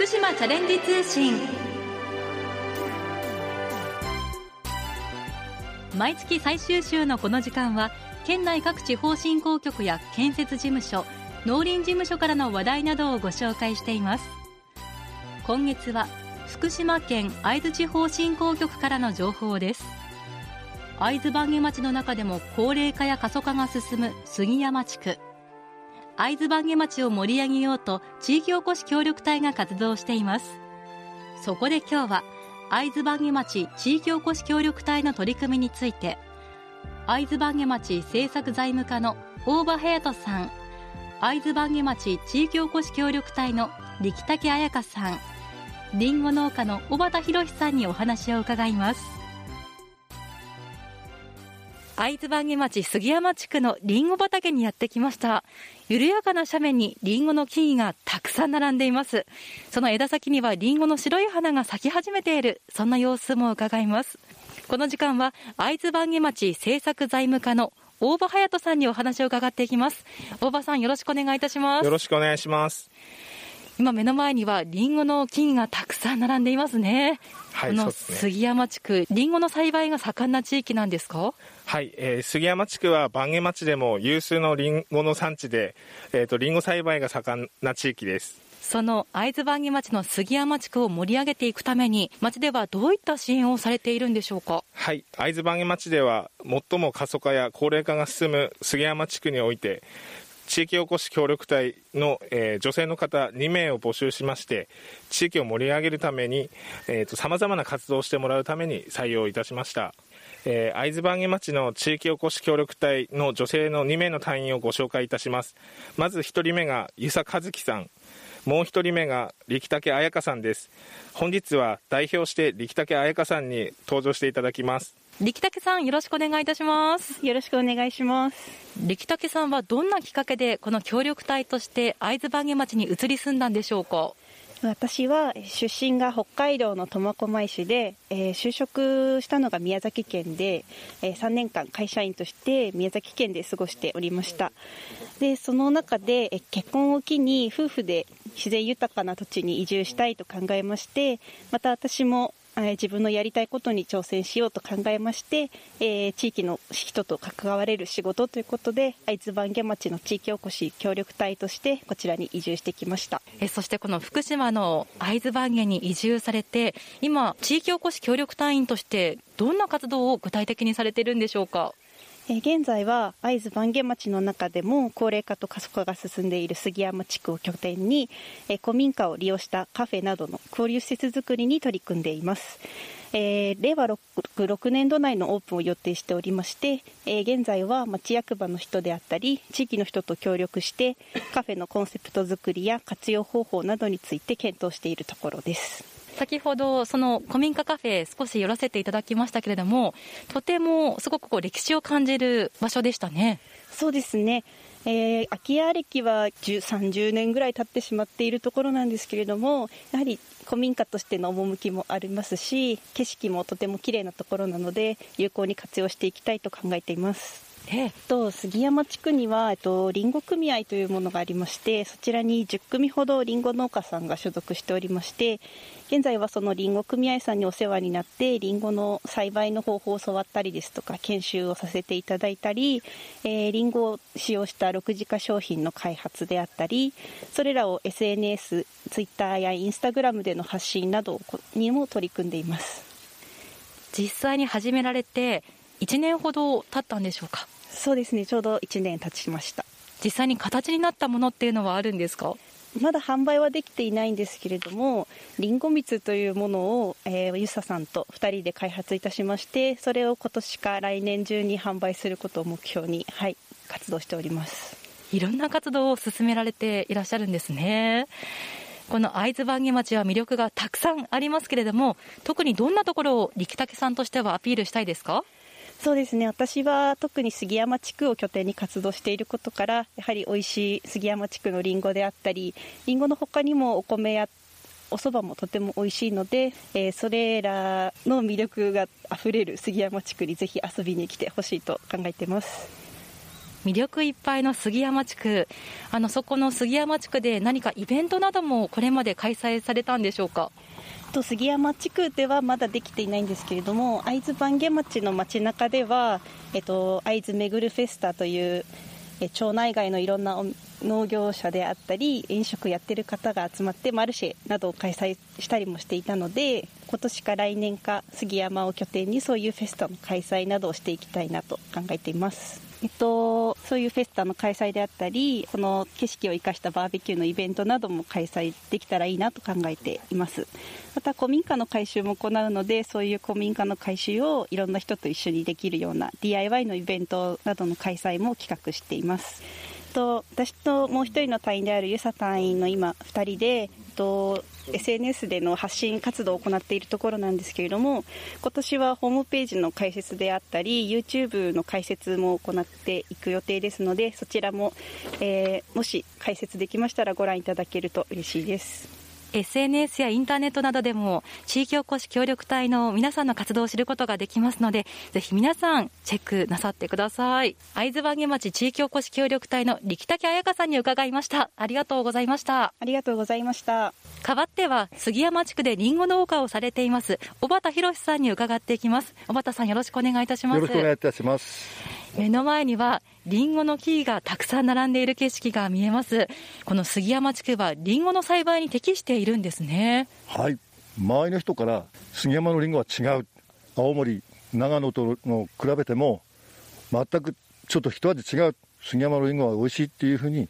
福島チャレンジ通信。毎月最終週のこの時間は県内各地方振興局や建設事務所農林事務所からの話題などをご紹介しています。今月は福島県会津地方振興局からの情報です。会津坂下町の中でも高齢化や過疎化が進む杉山地区。会津坂下町を盛り上げようと地域おこし協力隊が活動しています。そこで今日は会津坂下町地域おこし協力隊の取り組みについて会津坂下町政策財務課の大場隼人さん会津坂下町地域おこし協力隊の力竹彩香さんりんご農家の小畑博さんにお話を伺います。会津坂下町杉山地区のりんご畑にやってきました。緩やかな斜面にりんごの木々がたくさん並んでいます。その枝先にはりんごの白い花が咲き始めている。そんな様子も伺います。この時間は会津坂下町政策財務課の大場隼人さんにお話を伺っていきます。大場さんよろしくお願いいたします。よろしくお願いします。今目の前にはリンゴの木々がたくさん並んでいますね。はい、この杉山地区、リンゴの栽培が盛んな地域なんですか？はい、えー、杉山地区は番下町でも有数のリンゴの産地で、えっ、ー、と、リンゴ栽培が盛んな地域です。その会津番下町の杉山地区を盛り上げていくために、町ではどういった支援をされているんでしょうか？はい、会津番下町では、最も過疎化や高齢化が進む杉山地区において、地域おこし協力隊の、えー、女性の方2名を募集しまして地域を盛り上げるためにさまざまな活動をしてもらうために採用いたしました。えー、会津番下町の地域おこし協力隊の女性の2名の隊員をご紹介いたします。まず1人目が遊佐和樹さん。もう1人目が力竹彩香さんです。本日は代表して力竹彩香さんに登場していただきます。力竹さんよろしくお願いいたします。よろしくお願いします。力竹さんはどんなきっかけでこの協力隊として会津番下町に移り住んだんでしょうか？私は出身が北海道の苫小牧市で、えー、就職したのが宮崎県で、えー、3年間会社員として宮崎県で過ごしておりました。でその中で、え結婚を機に夫婦で自然豊かな土地に移住したいと考えましてまた私も自分のやりたいことに挑戦しようと考えまして、えー、地域の人と関われる仕事ということで会津坂下町の地域おこし協力隊としてこちらに移住してきました。えそしてこの福島の会津坂下に移住されて今地域おこし協力隊員としてどんな活動を具体的にされているんでしょうか？現在は会津坂下町の中でも高齢化と過疎化が進んでいる杉山地区を拠点に、古民家を利用したカフェなどの交流施設作りに取り組んでいます。えー、令和 6, 6年度内のオープンを予定しておりまして、えー、現在は町役場の人であったり地域の人と協力してカフェのコンセプト作りや活用方法などについて検討しているところです。先ほど、その古民家カフェ、少し寄らせていただきましたけれども、とてもすごくこう歴史を感じる場所でしたね。そうですね。えー、空き家歴は30年ぐらい経ってしまっているところなんですけれども、やはり古民家としての趣もありますし、景色もとても綺麗なところなので、有効に活用していきたいと考えています。えっと、杉山地区には、えっと、リンゴ組合というものがありまして、そちらに10組ほどリンゴ農家さんが所属しておりまして、現在はそのリンゴ組合さんにお世話になって、リンゴの栽培の方法を教わったりですとか、研修をさせていただいたり、えー、リンゴを使用した6次化商品の開発であったり、それらを SNS、Twitter や Instagram での発信などにも取り組んでいます。実際に始められて、1年ほど経ったんでしょうか？そうですね。ちょうど1年経ちました。実際に形になったものっていうのはあるんですか？まだ販売はできていないんですけれどもりんご蜜というものを、えー、ゆささんと2人で開発いたしましてそれを今年か来年中に販売することを目標に、はい、活動しております。いろんな活動を進められていらっしゃるんですね。この会津坂下町は魅力がたくさんありますけれども特にどんなところを力武さんとしてはアピールしたいですか？そうですね。私は特に杉山地区を拠点に活動していることからやはり美味しい杉山地区のりんごであったりりんごの他にもお米やお蕎麦もとても美味しいので、えー、それらの魅力があふれる杉山地区にぜひ遊びに来てほしいと考えています。魅力いっぱいの杉山地区。あのそこの杉山地区で何かイベントなどもこれまで開催されたんでしょうか？と杉山地区ではまだできていないんですけれども会津坂下町の街中では、えっと、会津めぐるフェスタというえ町内外のいろんな農業者であったり飲食やってる方が集まってマルシェなどを開催したりもしていたので今年か来年か杉山を拠点にそういうフェスタの開催などをしていきたいなと考えています。えっと、そういうフェスタの開催であったりこの景色を生かしたバーベキューのイベントなども開催できたらいいなと考えています。また古民家の改修も行うのでそういう古民家の改修をいろんな人と一緒にできるような DIY のイベントなどの開催も企画しています。と私ともう一人の隊員である遊佐隊員の今2人でと SNS での発信活動を行っているところなんですけれども今年はホームページの解説であったり YouTube の解説も行っていく予定ですのでそちらも、えー、もし解説できましたらご覧いただけると嬉しいです。SNS やインターネットなどでも地域おこし協力隊の皆さんの活動を知ることができますのでぜひ皆さんチェックなさってください。会津番町地域おこし協力隊の力竹彩香さんに伺いました。ありがとうございました。ありがとうございました。代わっては杉山地区でりんご農家をされています小畑博さんに伺っていきます。小畑さんよろしくお願いいたします。よろしくお願いいたします目の前にはリンゴの木がたくさん並んでいる景色が見えます。この杉山地区はリンゴの栽培に適しているんですね。はい。周りの人から杉山のリンゴは違う。青森長野との比べても全くちょっと一味違う。杉山のリンゴは美味しいっていうふうに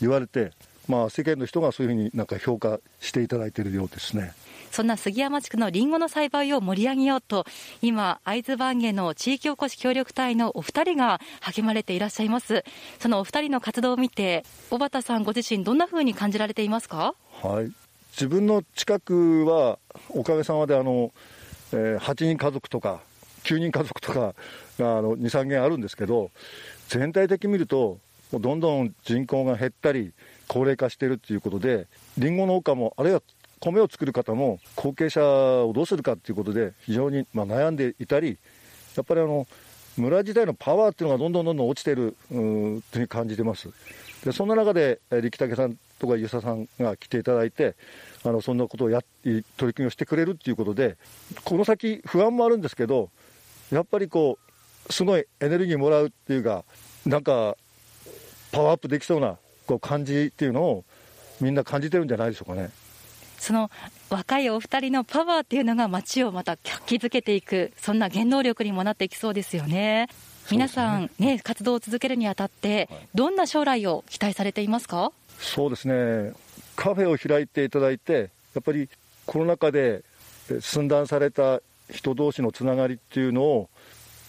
言われてまあ世間の人がそういうふうになんか評価していただいているようですね。そんな杉山地区のりんごの栽培を盛り上げようと、今、会津番下の地域おこし協力隊のお二人が励まれていらっしゃいます。そのお二人の活動を見て、小畑さんご自身、どんなふうに感じられていますか？はい。自分の近くは、おかげさまで、あの、えー、8人家族とか、9人家族とかがあの2、3軒あるんですけど、全体的に見ると、どんどん人口が減ったり、高齢化しているということで、りんご農家も、あるいは米を作る方も後継者をどうするかということで非常にま悩んでいたりやっぱりあの村自体のパワーっていうのがどんどんどんどん落ちてるというふうに感じてますでそんな中で力武さんとか遊佐さんが来ていただいてあのそんなことをや取り組みをしてくれるっていうことでこの先不安もあるんですけどやっぱりこうすごいエネルギーもらうっていうかなんかパワーアップできそうなこう感じっていうのをみんな感じてるんじゃないでしょうかね。その若いお二人のパワーっていうのが街をまた活気づけていく、そんな原動力にもなっていきそうですよね。皆さんね、活動を続けるにあたって、どんな将来を期待されていますか？そうですね、カフェを開いていただいて、やっぱりコロナ禍で寸断された人同士のつながりっていうのを、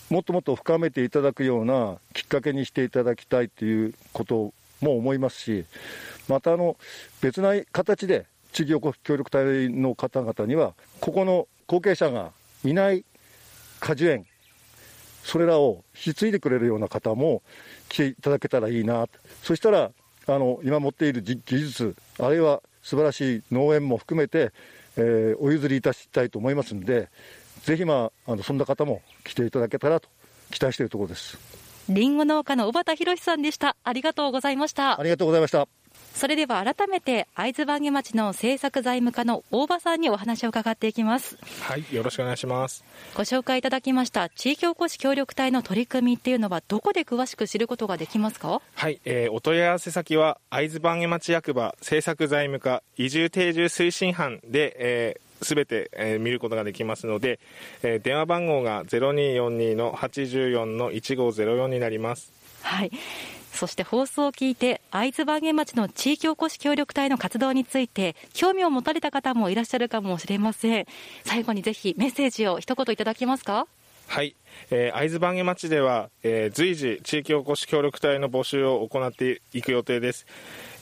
もっともっと深めていただくようなきっかけにしていただきたいということも思いますし、またあの別な形で地域おこし協力隊の方々には、ここの後継者がいない果樹園、それらを引き継いでくれるような方も来ていただけたらいいな、そしたら、あの今持っている技術、あるいは素晴らしい農園も含めて、えー、お譲りいたしたいと思いますので、ぜひ、まあ、あのそんな方も来ていただけたらと期待しているところです。りんご農家の小畑博さんでした。ありがとうございました。ありがとうございました。それでは改めて会津番下町の政策財務課の大場さんにお話を伺っていきますはいよろしくお願いしますご紹介いただきました地域おこし協力隊の取り組みっていうのはどこで詳しく知ることができますか？はい、えー、お問い合わせ先は会津番下町役場政策財務課移住定住推進班で、えーすべて、えー、見ることができますので、えー、電話番号が0242の84の1504になります。はい。そして放送を聞いて会津番下町の地域おこし協力隊の活動について興味を持たれた方もいらっしゃるかもしれません。最後にぜひメッセージを一言いただけますか？はい、えー、会津番下町では、えー、随時地域おこし協力隊の募集を行っていく予定です、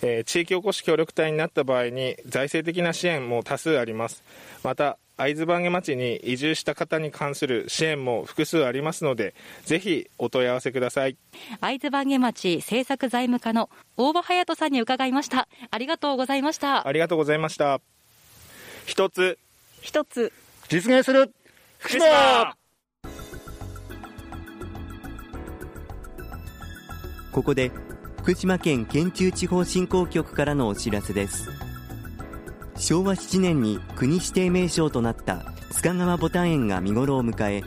えー、地域おこし協力隊になった場合に財政的な支援も多数あります。また会津番下町に移住した方に関する支援も複数ありますのでぜひお問い合わせください。会津番下町政策財務課の大場隼人さんに伺いました。ありがとうございました。ありがとうございました。一つ。一つ。実現する。福島。ここで福島県県中地方振興局からのお知らせです昭和7年に国指定名勝となった須賀川牡丹園が見頃を迎え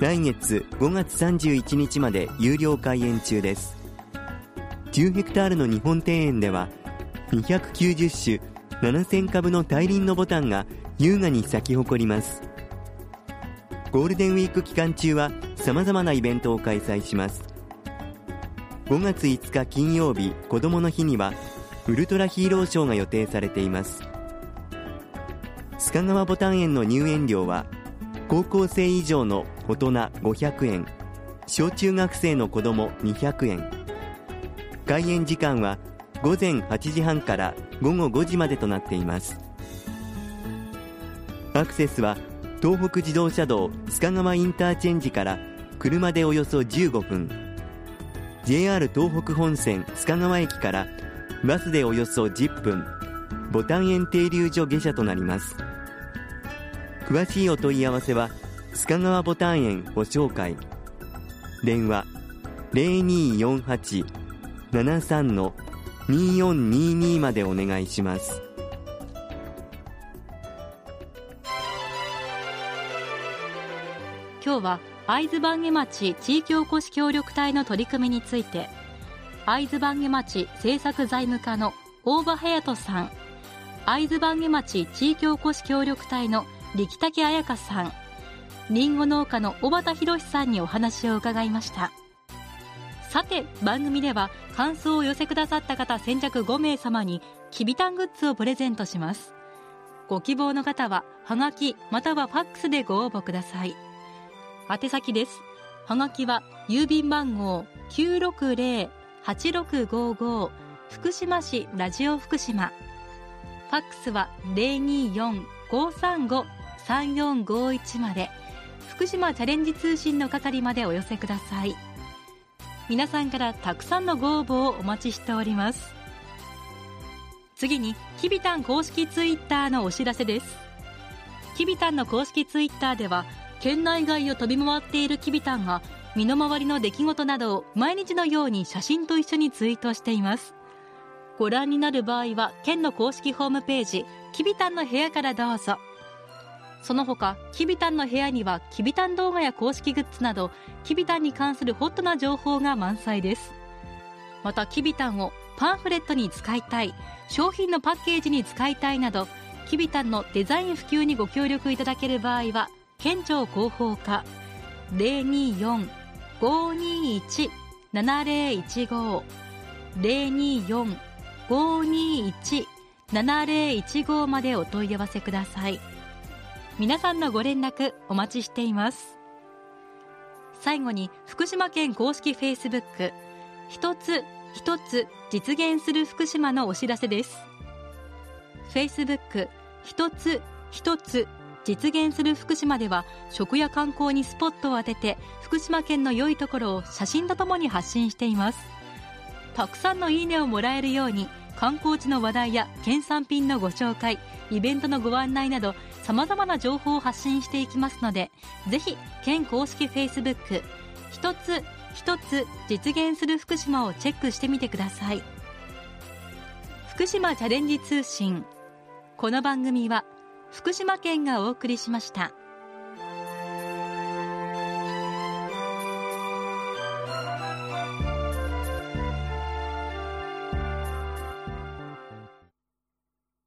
来月5月31日まで有料開園中です。10ヘクタールの日本庭園では290種7000株の大輪のボタンが優雅に咲き誇ります。ゴールデンウィーク期間中は様々なイベントを開催します。5月5日金曜日子どもの日にはウルトラヒーローショーが予定されています。須賀川ボタン園の入園料は高校生以上の大人500円小中学生の子ども200円。開園時間は午前8時半から午後5時までとなっています。アクセスは東北自動車道須賀川インターチェンジから車でおよそ15分。JR 東北本線須賀川駅からバスでおよそ10分。ボタン園停留所下車となります。詳しいお問い合わせは須賀川ボタン園ご紹介。電話0248-73-2422までお願いします。今日は会津坂下町地域おこし協力隊の取り組みについて会津坂下町政策財務課の大場隼人さん。会津坂下町地域おこし協力隊の力竹彩香さん。りんご農家の小畑博さんにお話を伺いました。さて番組では感想を寄せくださった方先着5名様にきびたんグッズをプレゼントします。ご希望の方ははがきまたはファックスでご応募ください。宛先です。はがきは郵便番号960-8655福島市ラジオ福島。ファックスは3451まで。福島チャレンジ通信の係までお寄せください。皆さんからたくさんのご応募をお待ちしております。次にきびたん公式ツイッターのお知らせです。きびたんの公式ツイッターでは県内外を飛び回っているきびたんが身の回りの出来事などを毎日のように写真と一緒にツイートしています。ご覧になる場合は県の公式ホームページきびたんの部屋からどうぞ。その他きびたんの部屋にはきびたん動画や公式グッズなどきびたんに関するホットな情報が満載です。またきびたんをパンフレットに使いたい商品のパッケージに使いたいなどきびたんのデザイン普及にご協力いただける場合は県庁広報課024-521-7015 024-521-7015までお問い合わせください。皆さんのご連絡お待ちしています。最後に福島県公式フェイスブック。一つ一つ実現する福島のお知らせです。フェイスブック。一つ一つ実現する福島では食や観光にスポットを当てて福島県の良いところを写真とともに発信しています。たくさんのいいねをもらえるように観光地の話題や県産品のご紹介イベントのご案内などさまざまな情報を発信していきますのでぜひ県公式 Facebook 一つ一つ実現する福島をチェックしてみてください福島チャレンジ通信この番組は福島県がお送りしました。